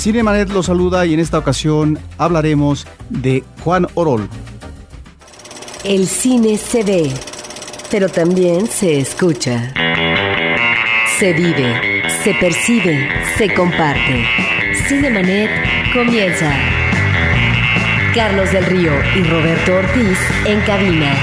Cinemanet lo saluda y en esta ocasión hablaremos de Juan Orol. El cine se ve, pero también se escucha. Se vive, se percibe, se comparte. Cinemanet comienza. Carlos del Río y Roberto Ortiz en cabina.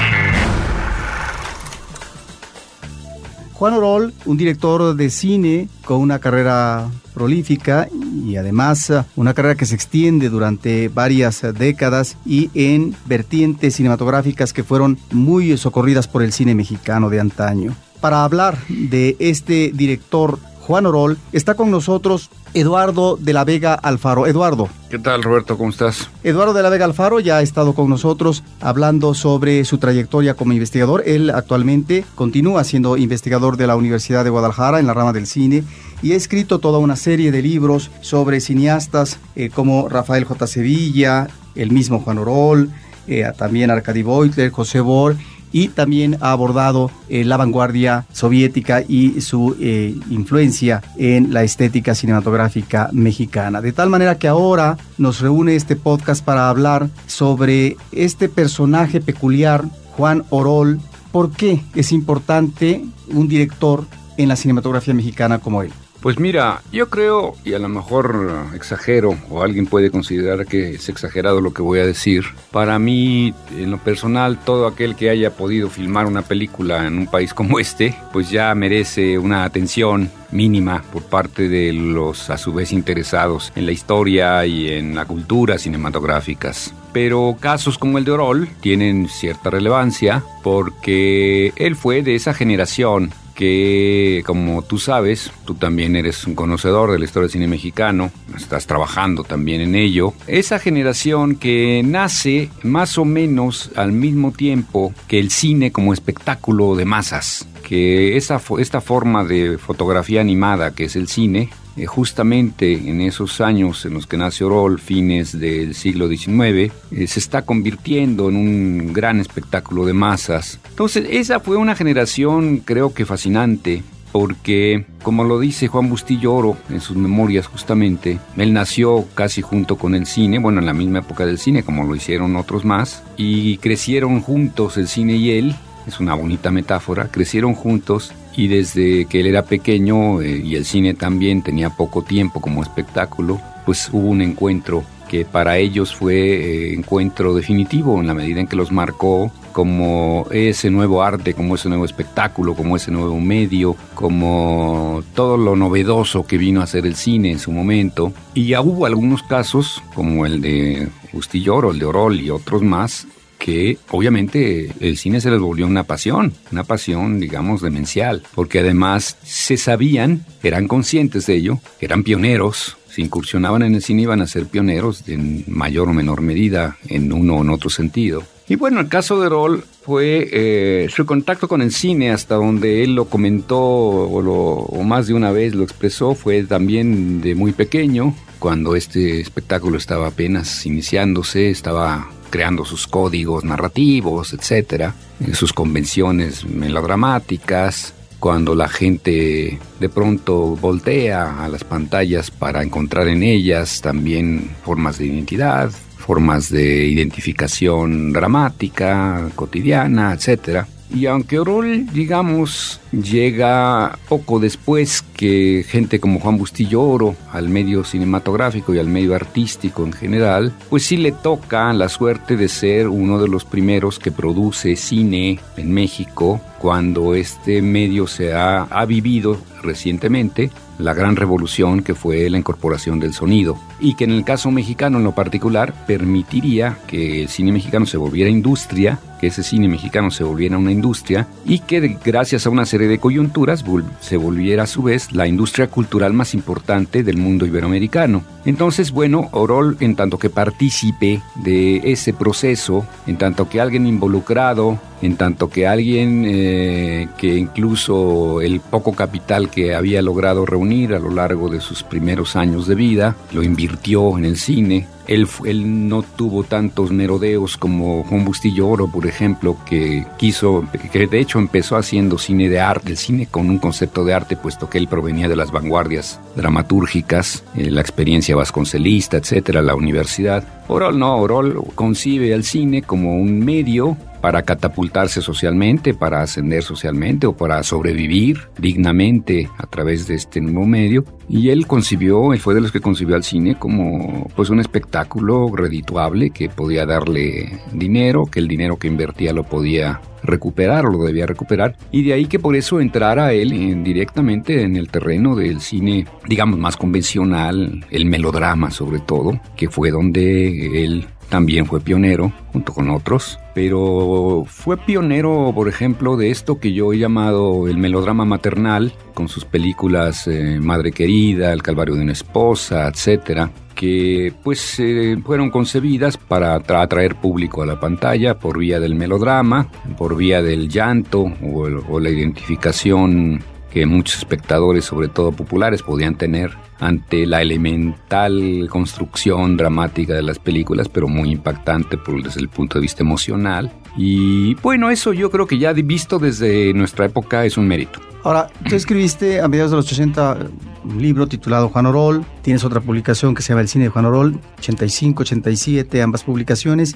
Juan Orol, un director de cine con una carrera prolífica y además uh, una carrera que se extiende durante varias décadas y en vertientes cinematográficas que fueron muy socorridas por el cine mexicano de antaño. Para hablar de este director Juan Orol, está con nosotros Eduardo de la Vega Alfaro. Eduardo. ¿Qué tal, Roberto? ¿Cómo estás? Eduardo de la Vega Alfaro ya ha estado con nosotros hablando sobre su trayectoria como investigador. Él actualmente continúa siendo investigador de la Universidad de Guadalajara en la rama del cine y ha escrito toda una serie de libros sobre cineastas eh, como Rafael J. Sevilla, el mismo Juan Orol, eh, también Arkady Beutler, José Bor y también ha abordado eh, la vanguardia soviética y su eh, influencia en la estética cinematográfica mexicana. De tal manera que ahora nos reúne este podcast para hablar sobre este personaje peculiar, Juan Orol. ¿Por qué es importante un director en la cinematografía mexicana como él? Pues mira, yo creo, y a lo mejor exagero, o alguien puede considerar que es exagerado lo que voy a decir, para mí, en lo personal, todo aquel que haya podido filmar una película en un país como este, pues ya merece una atención mínima por parte de los a su vez interesados en la historia y en la cultura cinematográficas. Pero casos como el de Orol tienen cierta relevancia porque él fue de esa generación que, como tú sabes, tú también eres un conocedor de la historia del cine mexicano, estás trabajando también en ello, esa generación que nace más o menos al mismo tiempo que el cine como espectáculo de masas, que esa, esta forma de fotografía animada que es el cine, eh, justamente en esos años en los que nace Orol, fines del siglo XIX, eh, se está convirtiendo en un gran espectáculo de masas. Entonces, esa fue una generación creo que fascinante, porque, como lo dice Juan Bustillo Oro en sus memorias justamente, él nació casi junto con el cine, bueno, en la misma época del cine, como lo hicieron otros más, y crecieron juntos el cine y él, es una bonita metáfora, crecieron juntos y desde que él era pequeño eh, y el cine también tenía poco tiempo como espectáculo, pues hubo un encuentro que para ellos fue eh, encuentro definitivo en la medida en que los marcó como ese nuevo arte, como ese nuevo espectáculo, como ese nuevo medio, como todo lo novedoso que vino a ser el cine en su momento. Y ya hubo algunos casos, como el de Justilloro, el de Orol y otros más, que obviamente el cine se les volvió una pasión, una pasión, digamos, demencial, porque además se sabían, eran conscientes de ello, eran pioneros, se incursionaban en el cine iban a ser pioneros en mayor o menor medida, en uno o en otro sentido. Y bueno, el caso de Rol fue eh, su contacto con el cine, hasta donde él lo comentó o, lo, o más de una vez lo expresó, fue también de muy pequeño, cuando este espectáculo estaba apenas iniciándose, estaba creando sus códigos narrativos, etcétera, sus convenciones melodramáticas, cuando la gente de pronto voltea a las pantallas para encontrar en ellas también formas de identidad, formas de identificación dramática, cotidiana, etcétera. Y aunque Orol, digamos, llega poco después que gente como Juan Bustillo Oro al medio cinematográfico y al medio artístico en general, pues sí le toca la suerte de ser uno de los primeros que produce cine en México cuando este medio se ha, ha vivido recientemente la gran revolución que fue la incorporación del sonido. Y que en el caso mexicano en lo particular permitiría que el cine mexicano se volviera industria, que ese cine mexicano se volviera una industria y que gracias a una serie de coyunturas se volviera a su vez la industria cultural más importante del mundo iberoamericano. Entonces, bueno, Orol, en tanto que partícipe de ese proceso, en tanto que alguien involucrado en tanto que alguien eh, que incluso el poco capital que había logrado reunir a lo largo de sus primeros años de vida lo invirtió en el cine, él, él, no tuvo tantos merodeos como Juan Bustillo Oro, por ejemplo, que quiso, que de hecho empezó haciendo cine de arte, el cine con un concepto de arte, puesto que él provenía de las vanguardias dramatúrgicas, eh, la experiencia vasconcelista, etcétera, la universidad. Orol no, Orol concibe el cine como un medio para catapultarse socialmente, para ascender socialmente o para sobrevivir dignamente a través de este nuevo medio. Y él concibió, él fue de los que concibió al cine como pues un espectáculo redituable que podía darle dinero, que el dinero que invertía lo podía recuperar o lo debía recuperar y de ahí que por eso entrara él en, directamente en el terreno del cine digamos más convencional el melodrama sobre todo que fue donde él también fue pionero, junto con otros, pero fue pionero, por ejemplo, de esto que yo he llamado el melodrama maternal, con sus películas eh, Madre Querida, El Calvario de una Esposa, etcétera, que pues eh, fueron concebidas para atraer público a la pantalla por vía del melodrama, por vía del llanto o, o la identificación que muchos espectadores, sobre todo populares, podían tener ante la elemental construcción dramática de las películas, pero muy impactante por, desde el punto de vista emocional. Y bueno, eso yo creo que ya visto desde nuestra época es un mérito. Ahora, tú escribiste a mediados de los 80 un libro titulado Juan Orol, tienes otra publicación que se llama El cine de Juan Orol, 85, 87, ambas publicaciones.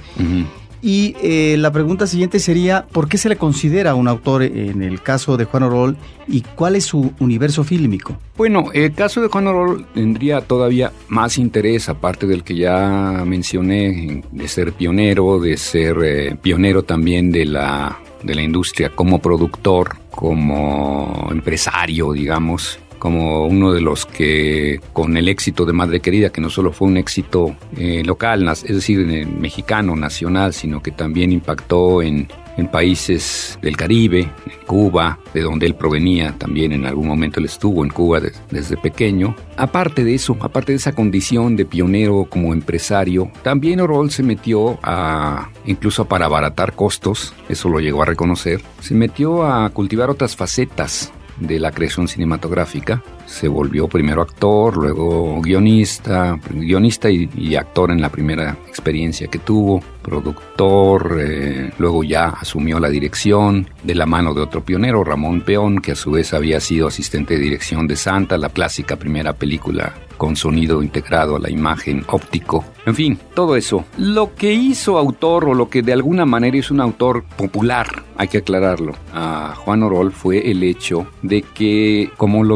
Y eh, la pregunta siguiente sería, ¿por qué se le considera un autor en el caso de Juan Orol y cuál es su universo fílmico? Bueno, el caso de Juan Orol tendría todavía más interés, aparte del que ya mencioné, de ser pionero, de ser eh, pionero también de la, de la industria como productor, como empresario, digamos, como uno de los que con el éxito de Madre Querida, que no solo fue un éxito eh, local, es decir, mexicano, nacional, sino que también impactó en, países del Caribe, en Cuba, de donde él provenía, también en algún momento él estuvo en Cuba desde pequeño. Aparte de eso, aparte de esa condición de pionero como empresario, también Orol se metió a, incluso para abaratar costos, eso lo llegó a reconocer, se metió a cultivar otras facetas de la creación cinematográfica. Se volvió primero actor, luego guionista, guionista y, actor en la primera experiencia que tuvo, productor, eh, luego ya asumió la dirección de la mano de otro pionero, Ramón Peón, que a su vez había sido asistente de dirección de Santa, la clásica primera película con sonido integrado a la imagen óptico. En fin, todo eso. Lo que hizo autor o lo que de alguna manera es un autor popular, hay que aclararlo, a Juan Orol fue el hecho de que, como lo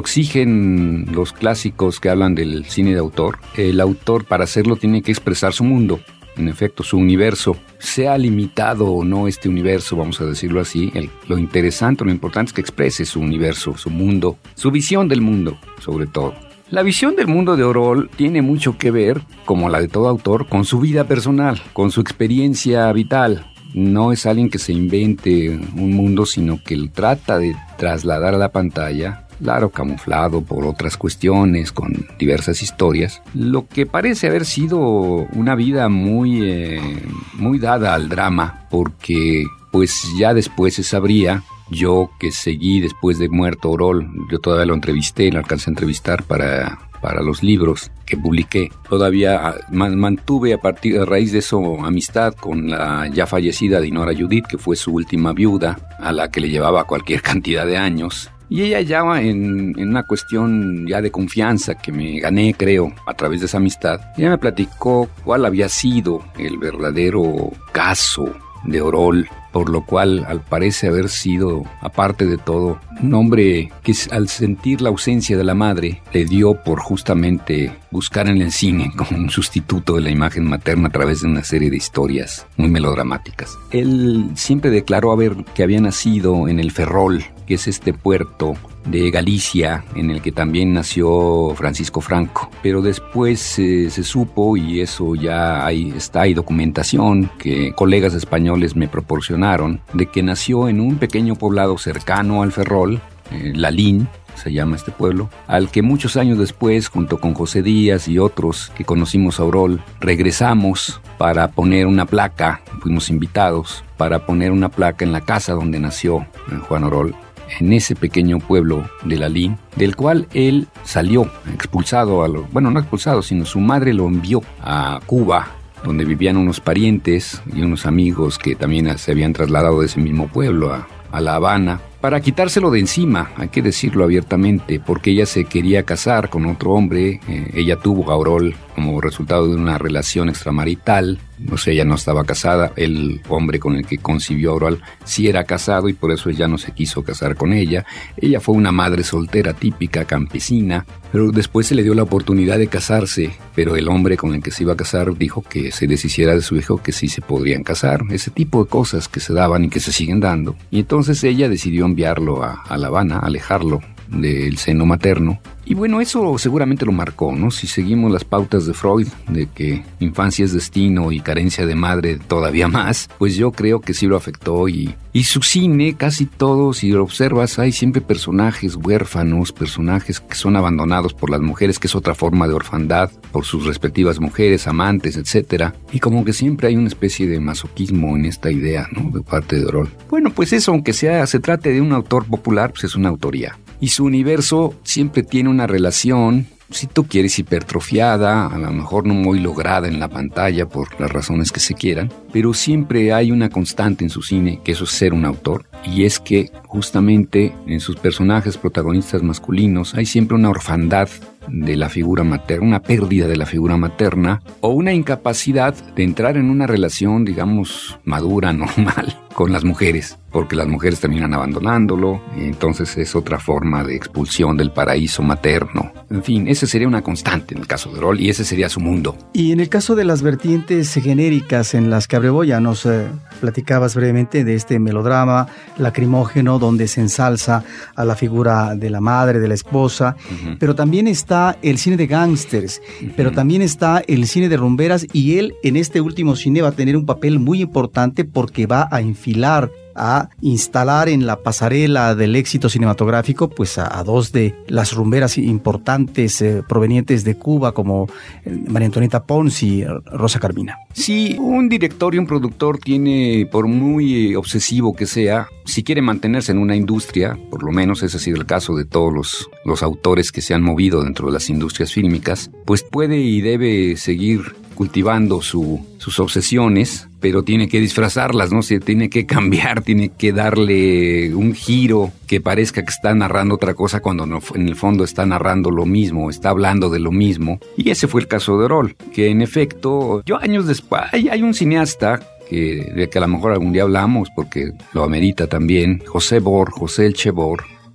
los clásicos que hablan del cine de autor, el autor para hacerlo tiene que expresar su mundo en efecto, su universo, sea limitado o no este universo, vamos a decirlo así, lo interesante, lo importante es que exprese su universo, su mundo, su visión del mundo, sobre todo. La visión del mundo de Orol tiene mucho que ver, como la de todo autor, con su vida personal, con su experiencia vital. No es alguien que se invente un mundo, sino que trata de trasladar a la pantalla, claro, camuflado por otras cuestiones, con diversas historias, lo que parece haber sido una vida muy, eh, muy dada al drama, porque pues ya después se sabría yo que seguí después de muerto Orol, yo todavía lo entrevisté, lo alcancé a entrevistar para, para los libros que publiqué. Todavía ah, mantuve a partir a raíz de eso amistad con la ya fallecida Dinora Judith, que fue su última viuda, a la que le llevaba cualquier cantidad de años. Y ella ya en, en, una cuestión ya de confianza que me gané, creo, a través de esa amistad, ella me platicó cuál había sido el verdadero caso de Orol por lo cual al parece haber sido, aparte de todo, un hombre que al sentir la ausencia de la madre le dio por justamente buscar en el cine como un sustituto de la imagen materna a través de una serie de historias muy melodramáticas. Él siempre declaró haber que había nacido en el Ferrol, que es este puerto de Galicia, en el que también nació Francisco Franco. Pero después eh, se supo, y eso ya hay, está, hay documentación que colegas españoles me proporcionaron, de que nació en un pequeño poblado cercano al Ferrol, eh, Lalín, se llama este pueblo, al que muchos años después, junto con José Díaz y otros que conocimos a Orol, regresamos para poner una placa, fuimos invitados para poner una placa en la casa donde nació eh, Juan Orol, en ese pequeño pueblo de Lalín, del cual él salió expulsado, a lo, bueno, no expulsado, sino su madre lo envió a Cuba donde vivían unos parientes y unos amigos que también se habían trasladado de ese mismo pueblo a, a La Habana para quitárselo de encima, hay que decirlo abiertamente, porque ella se quería casar con otro hombre, eh, ella tuvo a como resultado de una relación extramarital, no sé, ella no estaba casada, el hombre con el que concibió a Aurol sí era casado y por eso ella no se quiso casar con ella, ella fue una madre soltera típica, campesina, pero después se le dio la oportunidad de casarse, pero el hombre con el que se iba a casar dijo que se deshiciera de su hijo, que sí se podrían casar, ese tipo de cosas que se daban y que se siguen dando, y entonces ella decidió enviarlo a, a La Habana, alejarlo del seno materno. Y bueno, eso seguramente lo marcó, ¿no? Si seguimos las pautas de Freud, de que infancia es destino y carencia de madre todavía más, pues yo creo que sí lo afectó y, y su cine, casi todo, si lo observas, hay siempre personajes huérfanos, personajes que son abandonados por las mujeres, que es otra forma de orfandad, por sus respectivas mujeres, amantes, etc. Y como que siempre hay una especie de masoquismo en esta idea, ¿no? De parte de Orol. Bueno, pues eso, aunque sea, se trate de un autor popular, pues es una autoría y su universo siempre tiene una relación, si tú quieres, hipertrofiada, a lo mejor no muy lograda en la pantalla por las razones que se quieran, pero siempre hay una constante en su cine, que eso es ser un autor, y es que justamente en sus personajes protagonistas masculinos hay siempre una orfandad de la figura materna, una pérdida de la figura materna o una incapacidad de entrar en una relación, digamos, madura, normal con las mujeres, porque las mujeres terminan abandonándolo, y entonces es otra forma de expulsión del paraíso materno. En fin, ese sería una constante en el caso de Rol y ese sería su mundo. Y en el caso de las vertientes genéricas en las que Abreboya nos eh, platicabas brevemente de este melodrama lacrimógeno donde se ensalza a la figura de la madre, de la esposa, pero también está el cine de gángsters, pero también está el cine de rumberas y él en este último cine va a tener un papel muy importante porque va a enfilar a instalar en la pasarela del éxito cinematográfico pues a, dos de las rumberas importantes eh, provenientes de Cuba como eh, María Antonieta Pons y Rosa Carmina. Si un director y un productor tiene, por muy eh, obsesivo que sea, si quiere mantenerse en una industria, por lo menos ese ha sido el caso de todos los, los autores que se han movido dentro de las industrias fílmicas, pues puede y debe seguir cultivando su, sus obsesiones, pero tiene que disfrazarlas, ¿no? Se tiene que cambiar, tiene que darle un giro que parezca que está narrando otra cosa cuando en el fondo está narrando lo mismo, está hablando de lo mismo. Y ese fue el caso de Orol, que en efecto, yo años después, hay, un cineasta que, de que a lo mejor algún día hablamos porque lo amerita también, José Bor, José Elche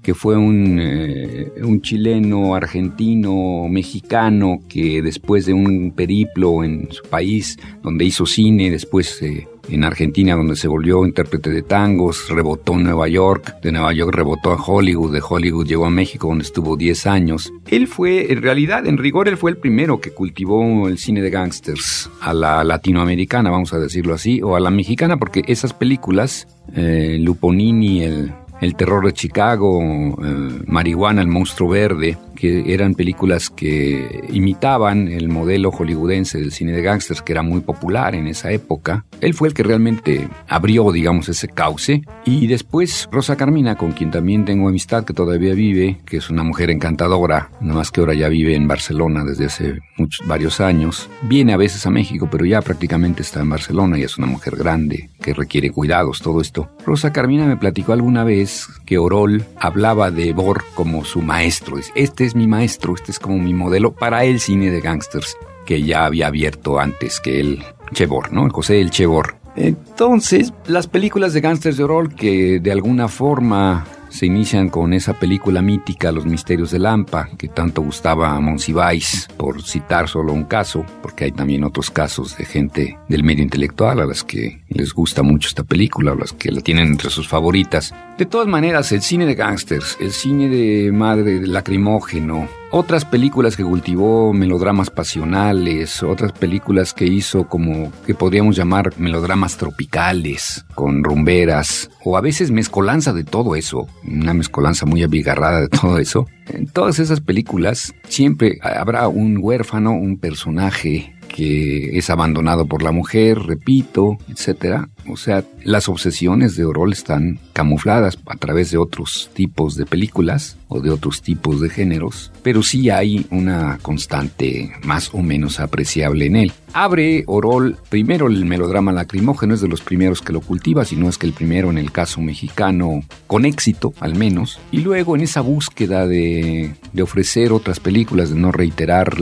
que fue un, eh, un, chileno, argentino, mexicano, que después de un periplo en su país, donde hizo cine, después eh, en Argentina, donde se volvió intérprete de tangos, rebotó en Nueva York, de Nueva York rebotó a Hollywood, de Hollywood llegó a México, donde estuvo 10 años. Él fue, en realidad, en rigor, él fue el primero que cultivó el cine de gangsters, a la latinoamericana, vamos a decirlo así, o a la mexicana, porque esas películas, eh, Luponini, el el terror de Chicago, eh, Marihuana, el monstruo verde, que eran películas que imitaban el modelo hollywoodense del cine de gángsters que era muy popular en esa época. Él fue el que realmente abrió, digamos, ese cauce. Y después Rosa Carmina, con quien también tengo amistad, que todavía vive, que es una mujer encantadora, nada más que ahora ya vive en Barcelona desde hace varios años. Viene a veces a México, pero ya prácticamente está en Barcelona y es una mujer grande que requiere cuidados, todo esto. Rosa Carmina me platicó alguna vez que Orol hablaba de Bor como su maestro. Este mi maestro, este es como mi modelo para el cine de gangsters que ya había abierto antes que el Chebor, ¿no? José el Chebor. Entonces, las películas de gangsters de Orol que de alguna forma se inician con esa película mítica Los Misterios de Lampa, que tanto gustaba a Monsiváis, por citar solo un caso, porque hay también otros casos de gente del medio intelectual a las que les gusta mucho esta película, a las que la tienen entre sus favoritas. De todas maneras, el cine de gángsters, el cine de madre lacrimógeno, otras películas que cultivó melodramas pasionales, otras películas que hizo como que podríamos llamar melodramas tropicales, con rumberas, o a veces mezcolanza de todo eso, una mezcolanza muy abigarrada de todo eso. En todas esas películas siempre habrá un huérfano, un personaje que es abandonado por la mujer, repito, etcétera. O sea, las obsesiones de Orol están camufladas a través de otros tipos de películas o de otros tipos de géneros, pero sí hay una constante más o menos apreciable en él. Abre Orol primero el melodrama lacrimógeno, es de los primeros que lo cultiva, si no es que el primero en el caso mexicano, con éxito al menos, y luego en esa búsqueda de, ofrecer otras películas, de no reiterar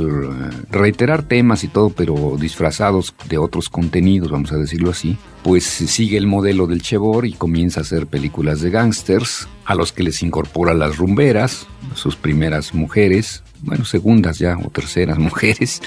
temas y todo, pero disfrazados de otros contenidos, vamos a decirlo así, pues sigue el modelo del Chevor y comienza a hacer películas de gángsters, a los que les incorpora las rumberas, sus primeras mujeres, bueno, segundas ya o terceras mujeres,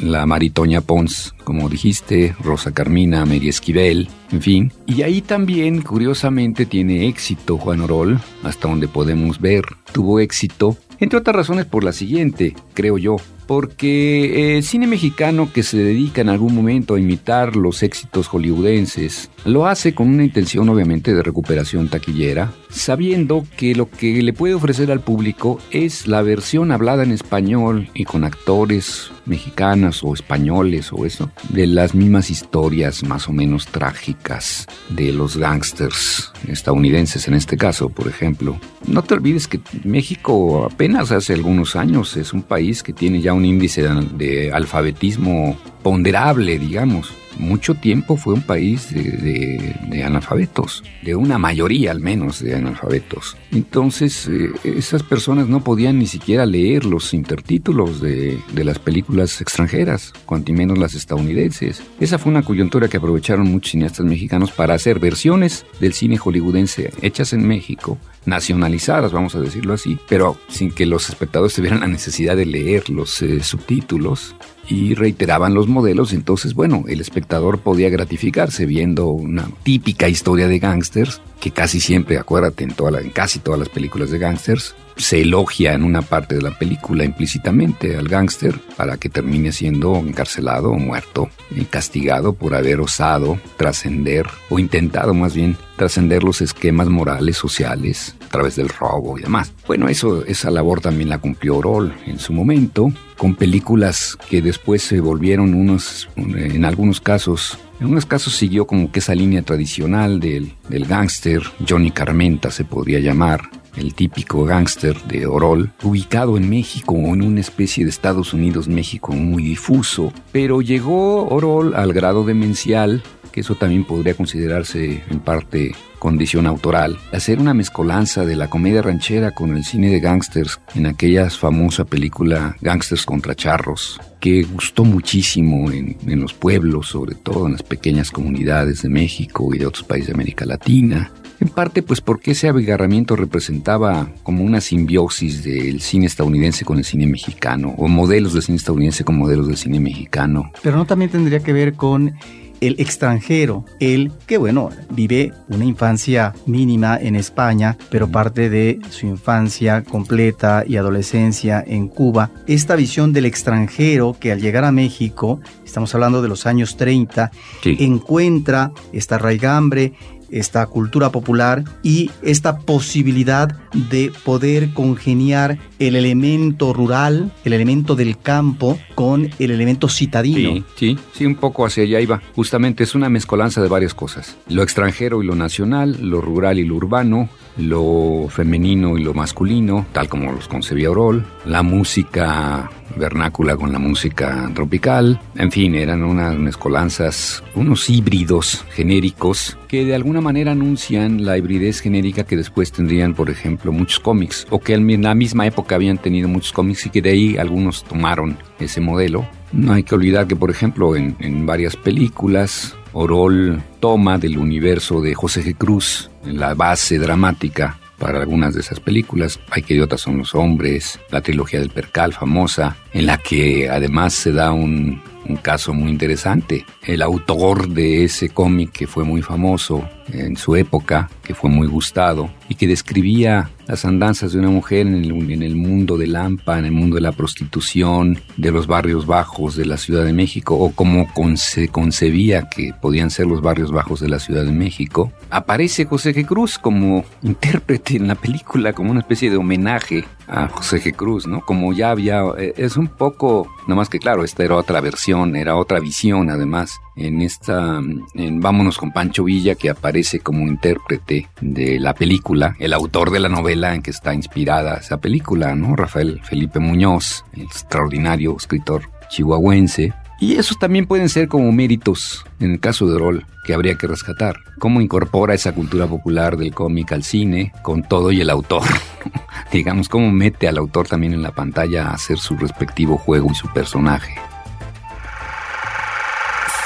la Maritoña Pons, como dijiste, Rosa Carmina, Mary Esquivel, en fin. Y ahí también, curiosamente, tiene éxito Juan Orol, hasta donde podemos ver. Tuvo éxito, entre otras razones por la siguiente, creo yo porque el cine mexicano que se dedica en algún momento a imitar los éxitos hollywoodenses lo hace con una intención obviamente de recuperación taquillera, sabiendo que lo que le puede ofrecer al público es la versión hablada en español y con actores mexicanos o españoles o eso, de las mismas historias más o menos trágicas de los gángsters estadounidenses en este caso, por ejemplo. No te olvides que México apenas hace algunos años es un país que tiene ya un índice de alfabetismo ponderable, digamos mucho tiempo fue un país de, analfabetos, de una mayoría al menos de analfabetos. Entonces, eh, esas personas no podían ni siquiera leer los intertítulos de, las películas extranjeras, cuanto menos las estadounidenses. Esa fue una coyuntura que aprovecharon muchos cineastas mexicanos para hacer versiones del cine hollywoodense hechas en México nacionalizadas, vamos a decirlo así, pero sin que los espectadores tuvieran la necesidad de leer los eh, subtítulos y reiteraban los modelos, entonces bueno, el espectador podía gratificarse viendo una típica historia de gángsters, que casi siempre, acuérdate, en, en casi todas las películas de gángsters, se elogia en una parte de la película implícitamente al gángster para que termine siendo encarcelado o muerto y castigado por haber osado trascender o intentado más bien trascender los esquemas morales sociales a través del robo y demás. Bueno, eso esa labor también la cumplió Orol en su momento con películas que después se volvieron unos en algunos casos en unos casos siguió como que esa línea tradicional del, del gángster, Johnny Carmenta se podría llamar, el típico gángster de Orol, ubicado en México o en una especie de Estados Unidos-México muy difuso, pero llegó Orol al grado demencial, que eso también podría considerarse en parte condición autoral, hacer una mezcolanza de la comedia ranchera con el cine de gángsters en aquella famosa película Gángsters contra Charros, que gustó muchísimo en, en, los pueblos, sobre todo en las pequeñas comunidades de México y de otros países de América Latina. En parte, pues porque ese abigarramiento representaba como una simbiosis del cine estadounidense con el cine mexicano, o modelos del cine estadounidense con modelos del cine mexicano. Pero no también tendría que ver con el extranjero, el que bueno, vive una infancia mínima en España, pero parte de su infancia completa y adolescencia en Cuba. Esta visión del extranjero que al llegar a México, estamos hablando de los años 30, sí. encuentra esta raigambre, esta cultura popular y esta posibilidad de poder congeniar el elemento rural, el elemento del campo con el elemento citadino. Sí, sí, sí, un poco hacia allá iba. Justamente es una mezcolanza de varias cosas. Lo extranjero y lo nacional, lo rural y lo urbano, lo femenino y lo masculino, tal como los concebía Orol, la música vernácula con la música tropical, en fin, eran unas mezcolanzas, unos híbridos genéricos que de alguna manera anuncian la hibridez genérica que después tendrían, por ejemplo, muchos cómics, o que en la misma época habían tenido muchos cómics y que de ahí algunos tomaron ese modelo. No hay que olvidar que, por ejemplo, en, en varias películas, Orol toma del universo de José G. Cruz la base dramática para algunas de esas películas. Hay que idiotas son los hombres, la trilogía del Percal famosa, en la que además se da un, un caso muy interesante. El autor de ese cómic que fue muy famoso en su época, que fue muy gustado, y que describía las andanzas de una mujer en el, mundo del Lampa, en el mundo de la prostitución, de los barrios bajos de la Ciudad de México, o cómo se concebía que podían ser los barrios bajos de la Ciudad de México. Aparece José G. Cruz como intérprete en la película, como una especie de homenaje a José G. Cruz, ¿no? Como ya había, eh, es un poco, más que claro, esta era otra versión, era otra visión además, en esta, en Vámonos con Pancho Villa, que aparece como intérprete de la película, el autor de la novela en que está inspirada esa película, ¿no? Rafael Felipe Muñoz, el extraordinario escritor chihuahuense, y esos también pueden ser como méritos, en el caso de Rol, que habría que rescatar. Cómo incorpora esa cultura popular del cómic al cine, con todo y el autor. Digamos, cómo mete al autor también en la pantalla a hacer su respectivo juego y su personaje.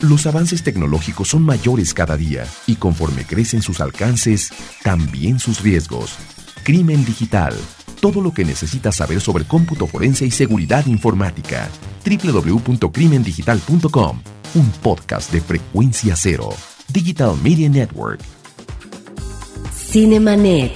Los avances tecnológicos son mayores cada día y conforme crecen sus alcances, también sus riesgos. Crimen Digital. Todo lo que necesitas saber sobre cómputo forense y seguridad informática. www.crimendigital.com. Un podcast de frecuencia cero. Digital Media Network. Cinemanet.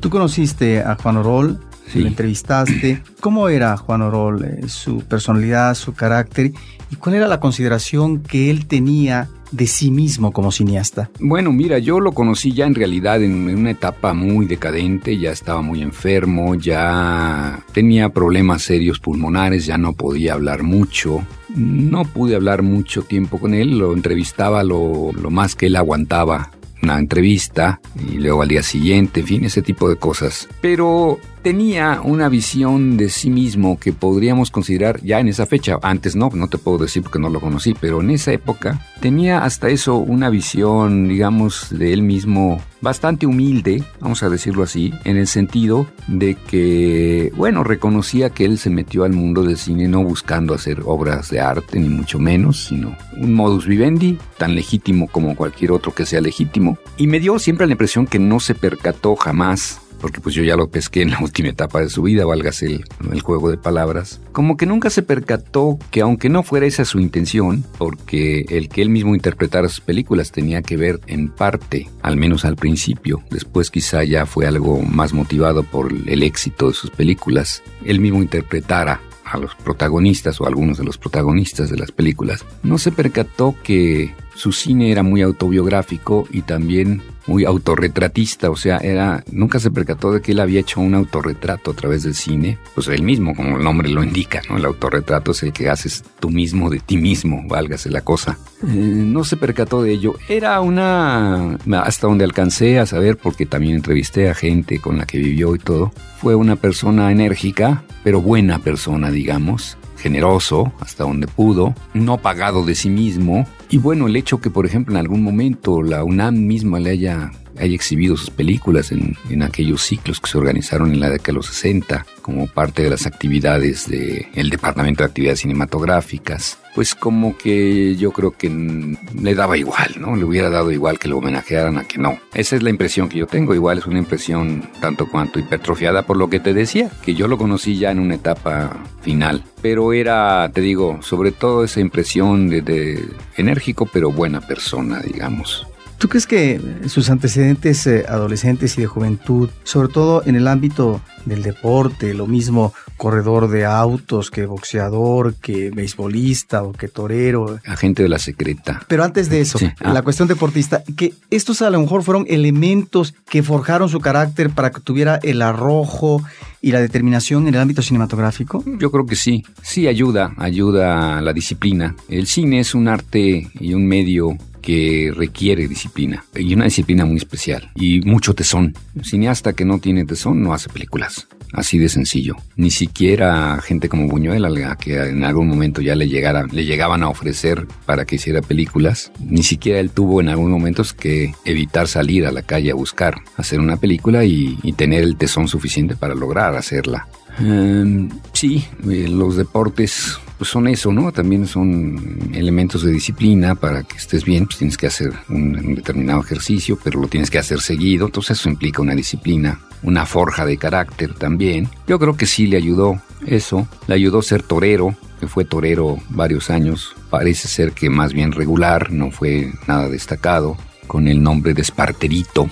Tú conociste a Juan Orol, sí. lo entrevistaste. ¿Cómo era Juan Orol, eh, su personalidad, su carácter y cuál era la consideración que él tenía de sí mismo como cineasta? Bueno, mira, yo lo conocí ya en realidad en, una etapa muy decadente, ya estaba muy enfermo, ya tenía problemas serios pulmonares, ya no podía hablar mucho. No pude hablar mucho tiempo con él, lo entrevistaba lo, lo más que él aguantaba una entrevista y luego al día siguiente, en fin, ese tipo de cosas. Pero tenía una visión de sí mismo que podríamos considerar ya en esa fecha, antes no, no te puedo decir porque no lo conocí, pero en esa época tenía hasta eso una visión, digamos, de él mismo bastante humilde, vamos a decirlo así, en el sentido de que, bueno, reconocía que él se metió al mundo del cine no buscando hacer obras de arte, ni mucho menos, sino un modus vivendi, tan legítimo como cualquier otro que sea legítimo. Y me dio siempre la impresión que no se percató jamás porque pues yo ya lo pesqué en la última etapa de su vida, válgase el, el, juego de palabras, como que nunca se percató que aunque no fuera esa su intención, porque el que él mismo interpretara sus películas tenía que ver en parte, al menos al principio, después quizá ya fue algo más motivado por el éxito de sus películas, él mismo interpretara a los protagonistas o algunos de los protagonistas de las películas, no se percató que su cine era muy autobiográfico y también muy autorretratista, o sea, era nunca se percató de que él había hecho un autorretrato a través del cine, pues él mismo, como el nombre lo indica, ¿no? El autorretrato es el que haces tú mismo de ti mismo, válgase la cosa. Eh, no se percató de ello. Era una hasta donde alcancé a saber porque también entrevisté a gente con la que vivió y todo. Fue una persona enérgica, pero buena persona, digamos generoso hasta donde pudo, no pagado de sí mismo. Y bueno, el hecho que, por ejemplo, en algún momento la UNAM misma le haya, exhibido sus películas en, aquellos ciclos que se organizaron en la década de los 60 como parte de las actividades del Departamento de Actividades Cinematográficas, pues como que yo creo que le daba igual, ¿no? Le hubiera dado igual que lo homenajearan a que no. Esa es la impresión que yo tengo, igual es una impresión tanto cuanto hipertrofiada por lo que te decía, que yo lo conocí ya en una etapa final, pero era, te digo, sobre todo esa impresión de, enérgico pero buena persona, digamos. ¿Tú crees que sus antecedentes eh, adolescentes y de juventud, sobre todo en el ámbito del deporte, lo mismo corredor de autos que boxeador, que beisbolista o que torero? Agente de la secreta. Pero antes de eso, Sí. Ah. la cuestión deportista, que estos a lo mejor fueron elementos que forjaron su carácter para que tuviera el arrojo y la determinación en el ámbito cinematográfico. Yo creo que sí, sí ayuda, ayuda a la disciplina. El cine es un arte y un medio que requiere disciplina y una disciplina muy especial y mucho tesón. Un cineasta que no tiene tesón no hace películas. Así de sencillo. Ni siquiera gente como Buñuel, a que en algún momento ya le, le llegaban a ofrecer para que hiciera películas, ni siquiera él tuvo en algunos momentos que evitar salir a la calle a buscar hacer una película y, y tener el tesón suficiente para lograr hacerla. Em, sí, eh, los deportes pues son eso, ¿no? También son elementos de disciplina para que estés bien, pues tienes que hacer un, determinado ejercicio, pero lo tienes que hacer seguido, entonces eso implica una disciplina, una forja de carácter también. Yo creo que sí le ayudó eso, le ayudó ser torero, que fue torero varios años, parece ser que más bien regular, no fue nada destacado, con el nombre de Esparterito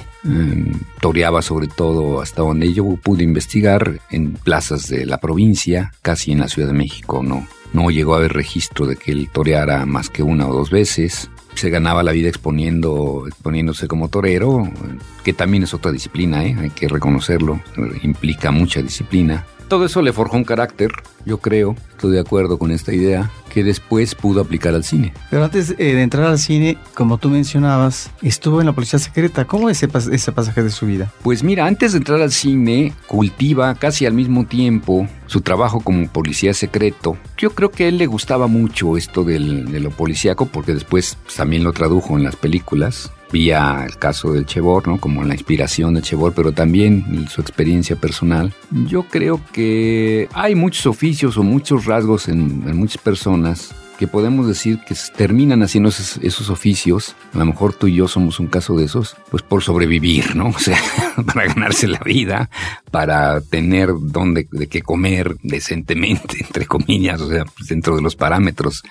toreaba sobre todo hasta donde yo pude investigar en plazas de la provincia, casi en la Ciudad de México, no, no llegó a haber registro de que él toreara más que una o dos veces. Se ganaba la vida exponiendo, exponiéndose como torero, que también es otra disciplina, ¿eh? hay que reconocerlo, implica mucha disciplina. Todo eso le forjó un carácter, yo creo, estoy de acuerdo con esta idea, que después pudo aplicar al cine. Pero antes eh, de entrar al cine, como tú mencionabas, estuvo en la policía secreta. ¿Cómo es ese, ese pasaje de su vida? Pues mira, antes de entrar al cine, cultiva casi al mismo tiempo su trabajo como policía secreto. Yo creo que a él le gustaba mucho esto del, de lo policíaco porque después pues, también lo tradujo en las películas vía el caso del Chebor, ¿no? Como la inspiración de Chebor, pero también su experiencia personal. Yo creo que hay muchos oficios o muchos rasgos en, en muchas personas que podemos decir que terminan haciendo esos, oficios, a lo mejor tú y yo somos un caso de esos, pues por sobrevivir, ¿no? O sea, para ganarse la vida, para tener donde, de qué comer decentemente, entre comillas, o sea, pues dentro de los parámetros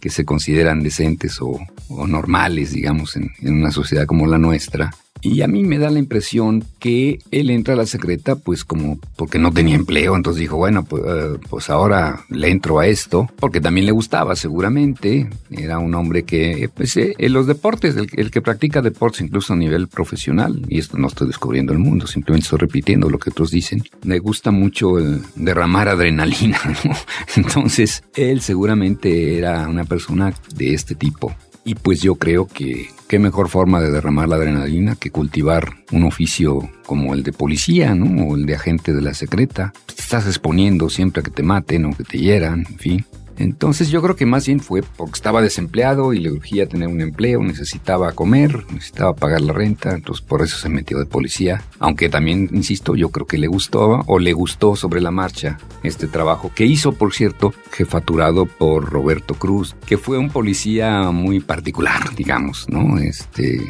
que se consideran decentes o, normales, digamos, en, en una sociedad como la nuestra. Y a mí me da la impresión que él entra a la secreta pues como porque no tenía empleo, entonces dijo, bueno, pues, eh, pues ahora le entro a esto, porque también le gustaba seguramente, era un hombre que, pues eh, en los deportes, el, que practica deportes incluso a nivel profesional, y esto no estoy descubriendo el mundo, simplemente estoy repitiendo lo que otros dicen, le gusta mucho derramar adrenalina, ¿no? Entonces él seguramente era una persona de este tipo. Y pues yo creo que qué mejor forma de derramar la adrenalina que cultivar un oficio como el de policía, ¿no? O el de agente de la secreta. Te estás exponiendo siempre a que te maten o que te hieran, en fin. Entonces yo creo que más bien fue porque estaba desempleado y le urgía tener un empleo, necesitaba comer, necesitaba pagar la renta, entonces por eso se metió de policía. Aunque también, insisto, yo creo que le gustó o le gustó sobre la marcha este trabajo que hizo, por cierto, jefaturado por Roberto Cruz, que fue un policía muy particular, digamos, ¿no? Este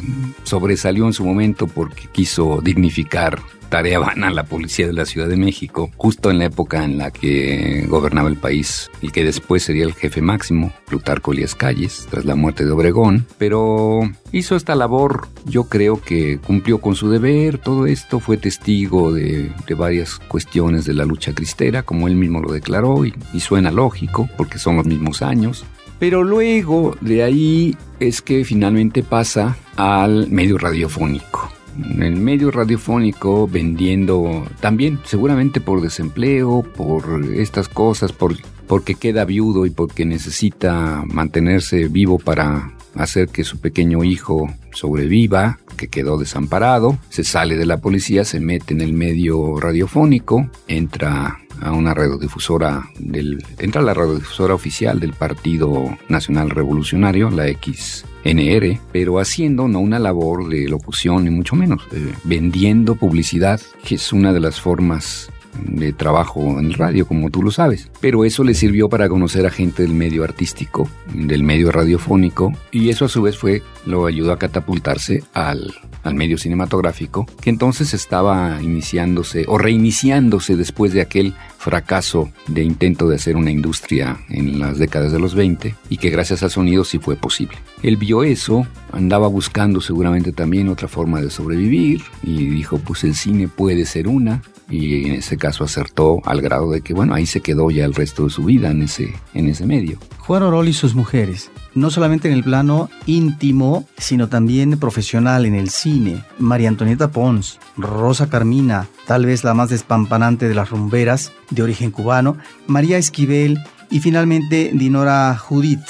sobresalió en su momento porque quiso dignificar tarea vana la policía de la Ciudad de México, justo en la época en la que gobernaba el país, el que después sería el jefe máximo, Plutarco Elías Calles, tras la muerte de Obregón, pero hizo esta labor, yo creo que cumplió con su deber, todo esto fue testigo de, varias cuestiones de la lucha cristera, como él mismo lo declaró, y, y suena lógico, porque son los mismos años, pero luego de ahí es que finalmente pasa al medio radiofónico en el medio radiofónico vendiendo también seguramente por desempleo, por estas cosas, por, porque queda viudo y porque necesita mantenerse vivo para hacer que su pequeño hijo sobreviva, que quedó desamparado, se sale de la policía, se mete en el medio radiofónico, entra a una radiodifusora del entra a la radiodifusora oficial del Partido Nacional Revolucionario, la XNR, pero haciendo no una labor de locución ni mucho menos, eh, vendiendo publicidad, que es una de las formas de trabajo en radio, como tú lo sabes. Pero eso le sirvió para conocer a gente del medio artístico, del medio radiofónico, y eso a su vez fue, lo ayudó a catapultarse al, al medio cinematográfico, que entonces estaba iniciándose o reiniciándose después de aquel fracaso de intento de hacer una industria en las décadas de los 20 y que gracias al sonido sí fue posible. Él vio eso, andaba buscando seguramente también otra forma de sobrevivir y dijo pues el cine puede ser una y en ese caso acertó al grado de que, bueno, ahí se quedó ya el resto de su vida en ese, en ese medio. Juan Orol y sus mujeres, no solamente en el plano íntimo, sino también profesional en el cine. María Antonieta Pons, Rosa Carmina, tal vez la más despampanante de las rumberas, de origen cubano, María Esquivel y finalmente Dinora Judith.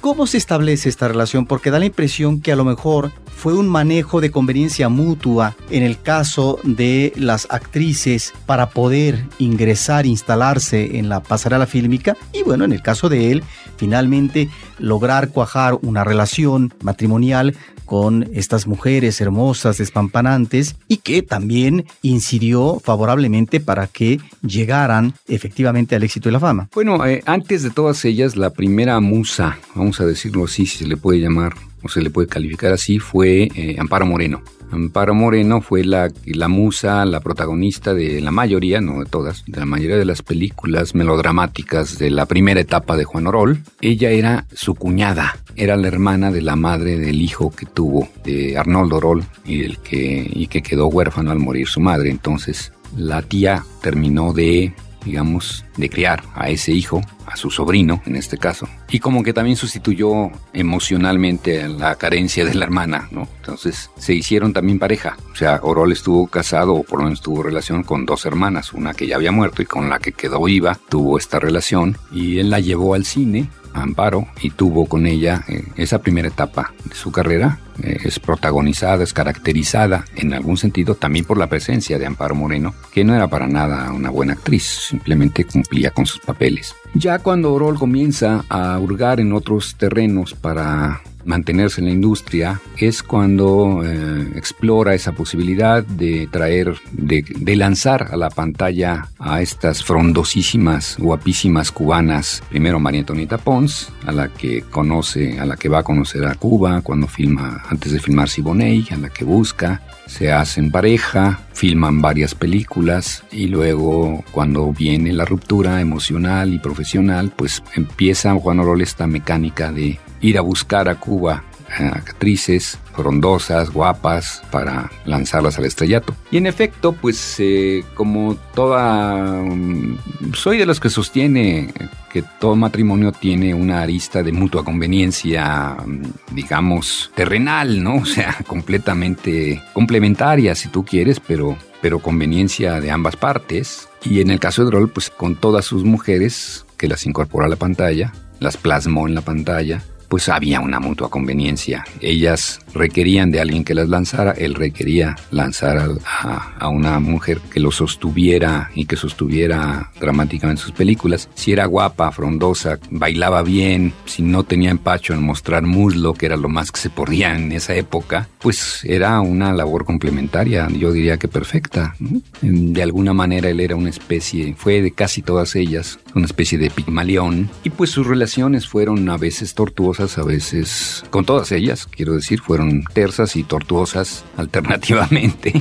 ¿Cómo se establece esta relación? Porque da la impresión que a lo mejor fue un manejo de conveniencia mutua en el caso de las actrices para poder ingresar, instalarse en la pasarela fílmica y bueno, en el caso de él, finalmente lograr cuajar una relación matrimonial con estas mujeres hermosas, despampanantes, y que también incidió favorablemente para que llegaran efectivamente al éxito y la fama. Bueno, eh, antes de todas ellas, la primera musa, vamos a decirlo así, si se le puede llamar o se le puede calificar así, fue eh, Amparo Moreno. Amparo Moreno fue la, la musa, la protagonista de la mayoría, no de todas, de la mayoría de las películas melodramáticas de la primera etapa de Juan Orol. Ella era su cuñada, era la hermana de la madre del hijo que tuvo de Arnoldo Orol y, el que, y que quedó huérfano al morir su madre. Entonces la tía terminó de digamos, de criar a ese hijo, a su sobrino en este caso, y como que también sustituyó emocionalmente la carencia de la hermana, ¿no? Entonces se hicieron también pareja, o sea, Orol estuvo casado o por lo menos tuvo relación con dos hermanas, una que ya había muerto y con la que quedó viva, tuvo esta relación y él la llevó al cine Amparo y tuvo con ella eh, esa primera etapa de su carrera. Eh, es protagonizada, es caracterizada en algún sentido también por la presencia de Amparo Moreno, que no era para nada una buena actriz, simplemente cumplía con sus papeles. Ya cuando Orol comienza a hurgar en otros terrenos para mantenerse en la industria es cuando eh, explora esa posibilidad de traer, de, lanzar a la pantalla a estas frondosísimas, guapísimas cubanas. Primero María Antonieta Pons, a la que conoce, a la que va a conocer a Cuba cuando filma, antes de filmar Siboney, a la que busca, se hacen pareja, filman varias películas y luego cuando viene la ruptura emocional y profesional, pues empieza Juan Orol esta mecánica de ir a buscar a Cuba actrices frondosas, guapas, para lanzarlas al estrellato. Y en efecto, pues eh, como toda... Mm, soy de los que sostiene que todo matrimonio tiene una arista de mutua conveniencia, mm, digamos, terrenal, ¿no? O sea, completamente complementaria, si tú quieres, pero, pero conveniencia de ambas partes. Y en el caso de Droll, pues con todas sus mujeres, que las incorporó a la pantalla, las plasmó en la pantalla, había una mutua conveniencia. Ellas requerían de alguien que las lanzara, él requería lanzar a, una mujer que lo sostuviera y que sostuviera dramáticamente sus películas. Si era guapa, frondosa, bailaba bien, si no tenía empacho en mostrar muslo, que era lo más que se podía en esa época, pues era una labor complementaria, yo diría que perfecta. De alguna manera él era una especie, fue de casi todas ellas, una especie de pigmalión, y pues sus relaciones fueron a veces tortuosas, a veces, con todas ellas, quiero decir, fueron tersas y tortuosas alternativamente,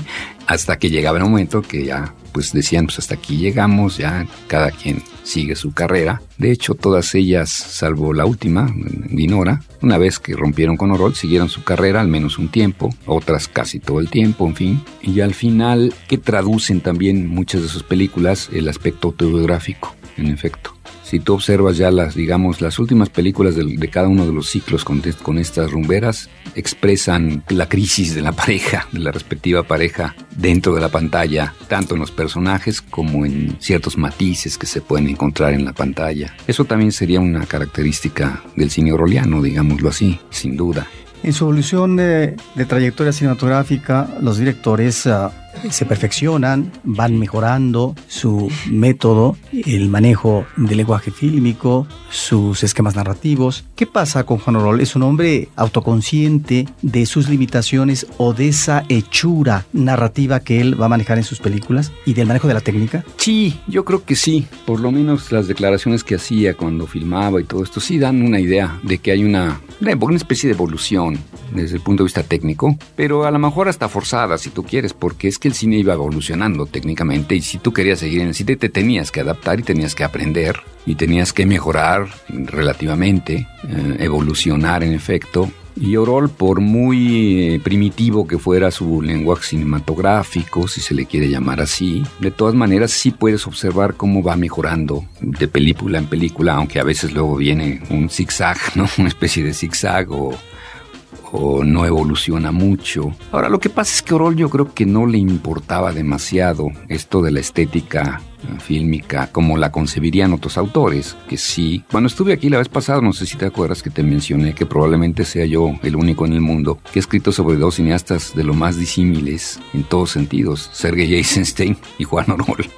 hasta que llegaba el momento que ya pues decían, pues hasta aquí llegamos, ya cada quien sigue su carrera. De hecho, todas ellas, salvo la última, Dinora, una vez que rompieron con Orol, siguieron su carrera al menos un tiempo, otras casi todo el tiempo, en fin. Y al final, que traducen también muchas de sus películas el aspecto autobiográfico, en efecto si tú observas ya las, digamos, las últimas películas de, cada uno de los ciclos con, estas rumberas, expresan la crisis de la pareja, de la respectiva pareja dentro de la pantalla, tanto en los personajes como en ciertos matices que se pueden encontrar en la pantalla. Eso también sería una característica del cine oroliano, digámoslo así, sin duda. En su evolución de, trayectoria cinematográfica, los directores ah, se perfeccionan, van mejorando su método, el manejo del lenguaje fílmico, sus esquemas narrativos. ¿Qué pasa con Juan Orol? ¿Es un hombre autoconsciente de sus limitaciones o de esa hechura narrativa que él va a manejar en sus películas y del manejo de la técnica? Sí, yo creo que sí. Por lo menos las declaraciones que hacía cuando filmaba y todo esto sí dan una idea de que hay una, una especie de evolución desde el punto de vista técnico, pero a lo mejor hasta forzada si tú quieres, porque es que el cine iba evolucionando técnicamente y si tú querías seguir en el cine te tenías que adaptar y tenías que aprender y tenías que mejorar relativamente, eh, evolucionar en efecto. Y Orol, por muy eh, primitivo que fuera su lenguaje cinematográfico, si se le quiere llamar así, de todas maneras sí puedes observar cómo va mejorando de película en película, aunque a veces luego viene un zigzag, ¿no? Una especie de zigzag o no evoluciona mucho. Ahora, lo que pasa es que Orol yo creo que no le importaba demasiado esto de la estética fílmica como la concebirían otros autores, que sí. Cuando estuve aquí la vez pasada, no sé si te acuerdas que te mencioné que probablemente sea yo el único en el mundo que he escrito sobre dos cineastas de lo más disímiles en todos sentidos, Sergei Eisenstein y Juan Orol.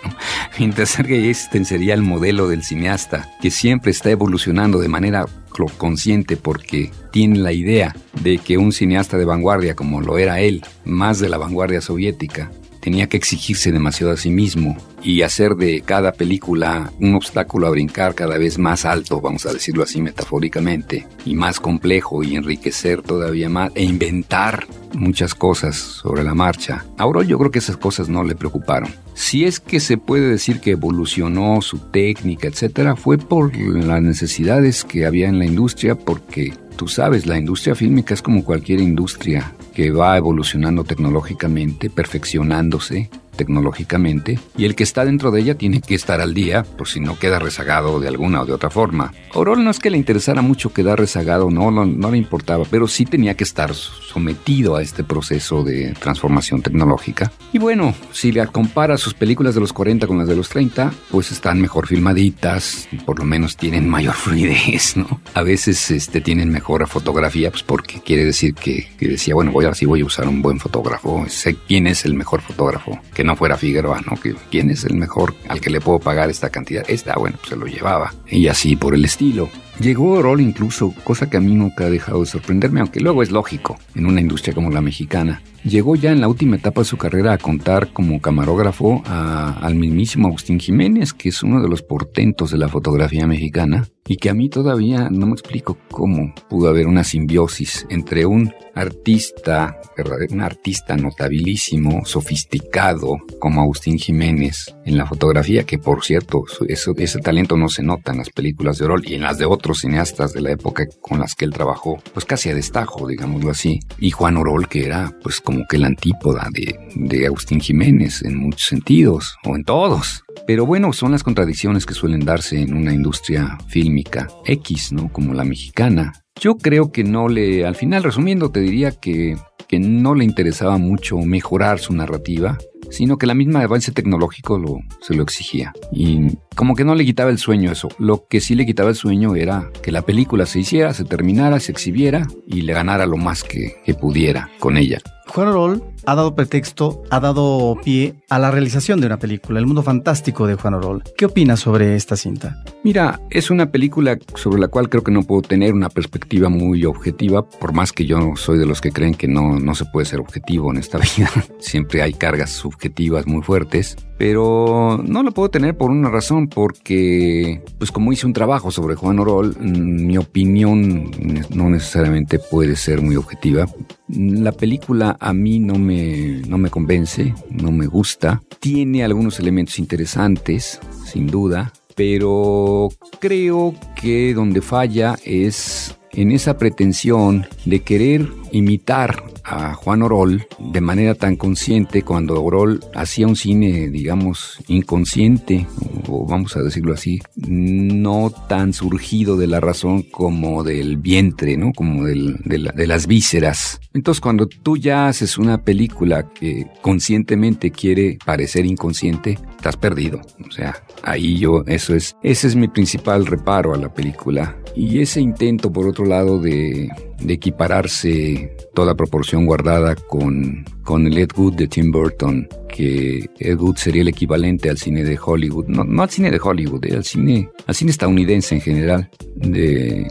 Mientras Sergei Eisenstein sería el modelo del cineasta que siempre está evolucionando de manera consciente porque tiene la idea de que un cineasta de vanguardia como lo era él, más de la vanguardia soviética, tenía que exigirse demasiado a sí mismo y hacer de cada película un obstáculo a brincar cada vez más alto, vamos a decirlo así metafóricamente, y más complejo y enriquecer todavía más e inventar muchas cosas sobre la marcha. Ahora yo creo que esas cosas no le preocuparon. Si es que se puede decir que evolucionó su técnica, etcétera, fue por las necesidades que había en la industria, porque tú sabes, la industria fílmica es como cualquier industria que va evolucionando tecnológicamente, perfeccionándose tecnológicamente y el que está dentro de ella tiene que estar al día por si no queda rezagado de alguna o de otra forma. Orol no es que le interesara mucho quedar rezagado, no, no, no le importaba, pero sí tenía que estar sometido a este proceso de transformación tecnológica. Y bueno, si le compara sus películas de los 40 con las de los 30, pues están mejor filmaditas, por lo menos tienen mayor fluidez, ¿no? A veces este, tienen mejor fotografía, pues porque quiere decir que, que decía, bueno, voy a, sí voy a usar un buen fotógrafo, sé quién es el mejor fotógrafo, que no fuera Figueroa, ¿no? Quién es el mejor al que le puedo pagar esta cantidad. Esta, bueno, pues se lo llevaba. Y así por el estilo. Llegó rol incluso, cosa que a mí nunca ha dejado de sorprenderme, aunque luego es lógico en una industria como la mexicana. Llegó ya en la última etapa de su carrera a contar como camarógrafo al mismísimo Agustín Jiménez, que es uno de los portentos de la fotografía mexicana, y que a mí todavía no me explico cómo pudo haber una simbiosis entre un artista, un artista notabilísimo, sofisticado como Agustín Jiménez en la fotografía, que por cierto, ese talento no se nota en las películas de Orol y en las de otros cineastas de la época con las que él trabajó, pues casi a destajo, digámoslo así, y Juan Orol, que era pues como que la antípoda de, de Agustín Jiménez en muchos sentidos, o en todos. Pero bueno, son las contradicciones que suelen darse en una industria fílmica X, ¿no? Como la mexicana. Yo creo que no le, al final resumiendo, te diría que, que no le interesaba mucho mejorar su narrativa, sino que la misma avance tecnológico se lo exigía. Y como que no le quitaba el sueño eso. Lo que sí le quitaba el sueño era que la película se hiciera, se terminara, se exhibiera y le ganara lo más que, que pudiera con ella. Juan Orol ha dado pretexto, ha dado pie a la realización de una película, El mundo fantástico de Juan Orol. ¿Qué opinas sobre esta cinta? Mira, es una película sobre la cual creo que no puedo tener una perspectiva muy objetiva, por más que yo soy de los que creen que no, no se puede ser objetivo en esta vida. Siempre hay cargas subjetivas muy fuertes, pero no lo puedo tener por una razón, porque pues como hice un trabajo sobre Juan Orol, mm, mi opinión no necesariamente puede ser muy objetiva. La película a mí no me, no me convence, no me gusta. Tiene algunos elementos interesantes, sin duda, pero creo que donde falla es en esa pretensión de querer imitar a Juan Orol de manera tan consciente cuando Orol hacía un cine, digamos, inconsciente, o vamos a decirlo así, no tan surgido de la razón como del vientre, ¿no? Como del, de, de las vísceras. Entonces cuando tú ya haces una película que conscientemente quiere parecer inconsciente, estás perdido. O sea, ahí yo, eso es, ese es mi principal reparo a la película. Y ese intento, por otro lado, de, de equipararse toda proporción guardada con, con el Ed Wood de Tim Burton, que Ed Wood sería el equivalente al cine de Hollywood, no, no al cine de Hollywood, eh, al cine, al cine estadounidense en general.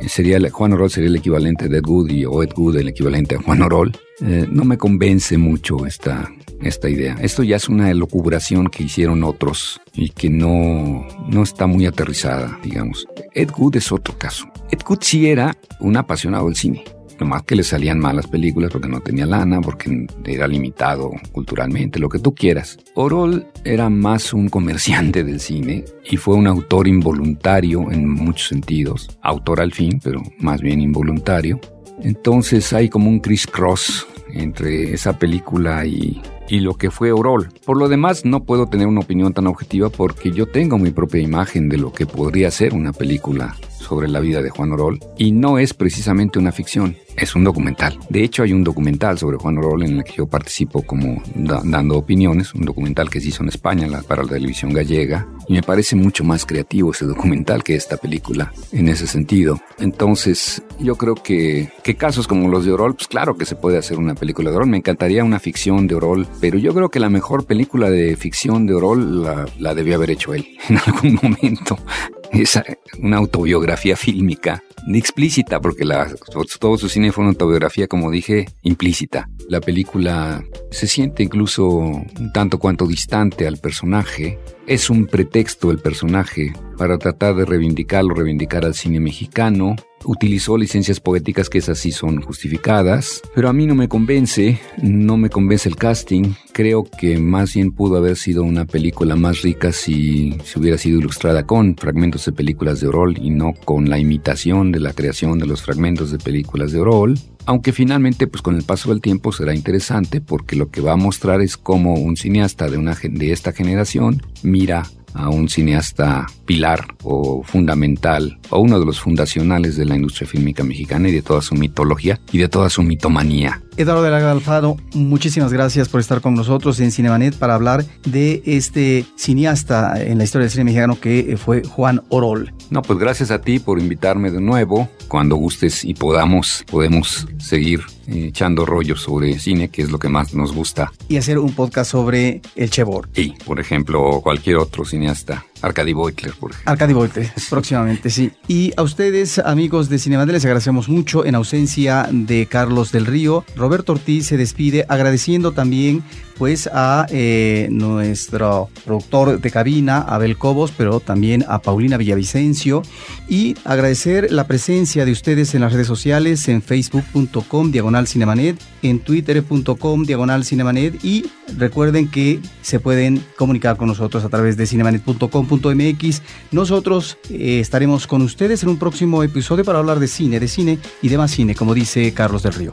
Sería Juan Orol sería el equivalente de Ed Wood y o Ed Wood el equivalente a Juan Orol. Eh, no me convence mucho esta, esta idea. Esto ya es una elucubración que hicieron otros y que no, no está muy aterrizada, digamos. Ed Wood es otro caso. Ed Wood sí era un apasionado del cine. Nomás que le salían malas películas porque no tenía lana, porque era limitado culturalmente, lo que tú quieras. Orol era más un comerciante del cine y fue un autor involuntario en muchos sentidos. Autor al fin, pero más bien involuntario. Entonces hay como un criss-cross entre esa película y, y lo que fue Orol. Por lo demás, no puedo tener una opinión tan objetiva porque yo tengo mi propia imagen de lo que podría ser una película sobre la vida de Juan Orol y no es precisamente una ficción, es un documental. De hecho, hay un documental sobre Juan Orol en el que yo participo como dando opiniones, un documental que se hizo en España para la televisión gallega y me parece mucho más creativo ese documental que esta película en ese sentido. Entonces, yo creo que, que casos como los de Orol, pues claro que se puede hacer una película de Orol. Me encantaría una ficción de Orol, pero yo creo que la mejor película de ficción de Orol la, la debió haber hecho él en algún momento. Es una autobiografía fílmica explícita, porque la, todo su cine fue una autobiografía, como dije, implícita. La película se siente incluso un tanto cuanto distante al personaje. Es un pretexto el personaje para tratar de reivindicarlo, reivindicar al cine mexicano, utilizó licencias poéticas que esas sí son justificadas, pero a mí no me convence, no me convence el casting. Creo que más bien pudo haber sido una película más rica si se hubiera sido ilustrada con fragmentos de películas de Orol y no con la imitación de la creación de los fragmentos de películas de Orol. Aunque finalmente, pues con el paso del tiempo será interesante porque lo que va a mostrar es cómo un cineasta de, una, de esta generación mira a un cineasta pilar o fundamental o uno de los fundacionales de la industria fílmica mexicana y de toda su mitología y de toda su mitomanía. Eduardo de la Alfaro, muchísimas gracias por estar con nosotros en Cinemanet para hablar de este cineasta en la historia del cine mexicano que fue Juan Orol. No, pues gracias a ti por invitarme de nuevo. Cuando gustes y podamos, podemos seguir eh, echando rollos sobre cine, que es lo que más nos gusta. Y hacer un podcast sobre el Chebor. Sí, por ejemplo, cualquier otro cineasta. Arcadi Beutler, por ejemplo. Arcadi Beutler, próximamente, sí. Y a ustedes, amigos de Cinemanet, les agradecemos mucho en ausencia de Carlos del Río. Roberto Ortiz se despide agradeciendo también pues a eh, nuestro productor de cabina, Abel Cobos, pero también a Paulina Villavicencio y agradecer la presencia de ustedes en las redes sociales, en facebook.com diagonal cinemanet, en twitter.com diagonal cinemanet y recuerden que se pueden comunicar con nosotros a través de cinemanet.com.mx. Nosotros eh, estaremos con ustedes en un próximo episodio para hablar de cine, de cine y de más cine, como dice Carlos del Río.